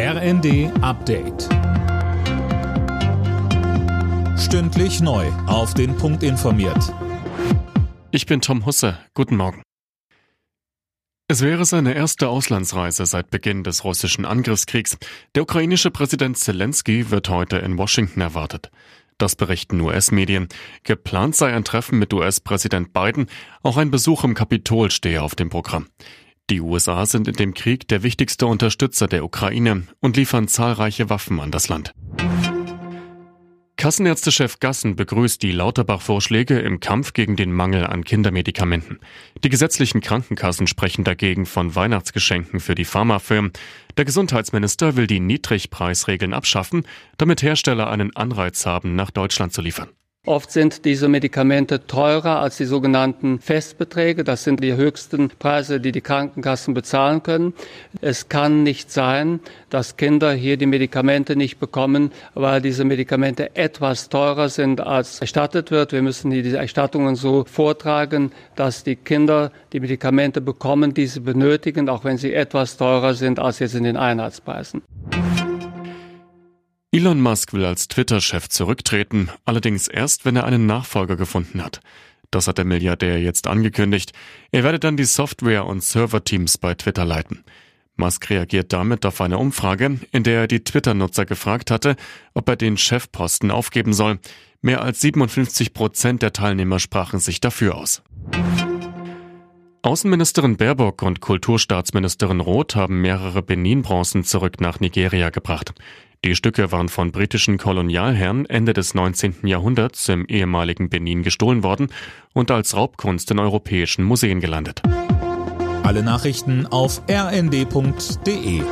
RND Update. Stündlich neu. Auf den Punkt informiert. Ich bin Tom Husse. Guten Morgen. Es wäre seine erste Auslandsreise seit Beginn des russischen Angriffskriegs. Der ukrainische Präsident Zelensky wird heute in Washington erwartet. Das berichten US-Medien. Geplant sei ein Treffen mit US-Präsident Biden. Auch ein Besuch im Kapitol stehe auf dem Programm. Die USA sind in dem Krieg der wichtigste Unterstützer der Ukraine und liefern zahlreiche Waffen an das Land. Kassenärztechef Gassen begrüßt die Lauterbach-Vorschläge im Kampf gegen den Mangel an Kindermedikamenten. Die gesetzlichen Krankenkassen sprechen dagegen von Weihnachtsgeschenken für die Pharmafirmen. Der Gesundheitsminister will die Niedrigpreisregeln abschaffen, damit Hersteller einen Anreiz haben, nach Deutschland zu liefern. Oft sind diese Medikamente teurer als die sogenannten Festbeträge. Das sind die höchsten Preise, die die Krankenkassen bezahlen können. Es kann nicht sein, dass Kinder hier die Medikamente nicht bekommen, weil diese Medikamente etwas teurer sind, als erstattet wird. Wir müssen diese Erstattungen so vortragen, dass die Kinder die Medikamente bekommen, die sie benötigen, auch wenn sie etwas teurer sind als jetzt in den Einheitspreisen. Elon Musk will als Twitter-Chef zurücktreten, allerdings erst, wenn er einen Nachfolger gefunden hat. Das hat der Milliardär jetzt angekündigt. Er werde dann die Software- und Server-Teams bei Twitter leiten. Musk reagiert damit auf eine Umfrage, in der er die Twitter-Nutzer gefragt hatte, ob er den Chefposten aufgeben soll. Mehr als 57 Prozent der Teilnehmer sprachen sich dafür aus. Außenministerin Baerbock und Kulturstaatsministerin Roth haben mehrere Benin-Bronzen zurück nach Nigeria gebracht. Die Stücke waren von britischen Kolonialherren Ende des 19. Jahrhunderts im ehemaligen Benin gestohlen worden und als Raubkunst in europäischen Museen gelandet. Alle Nachrichten auf rnd.de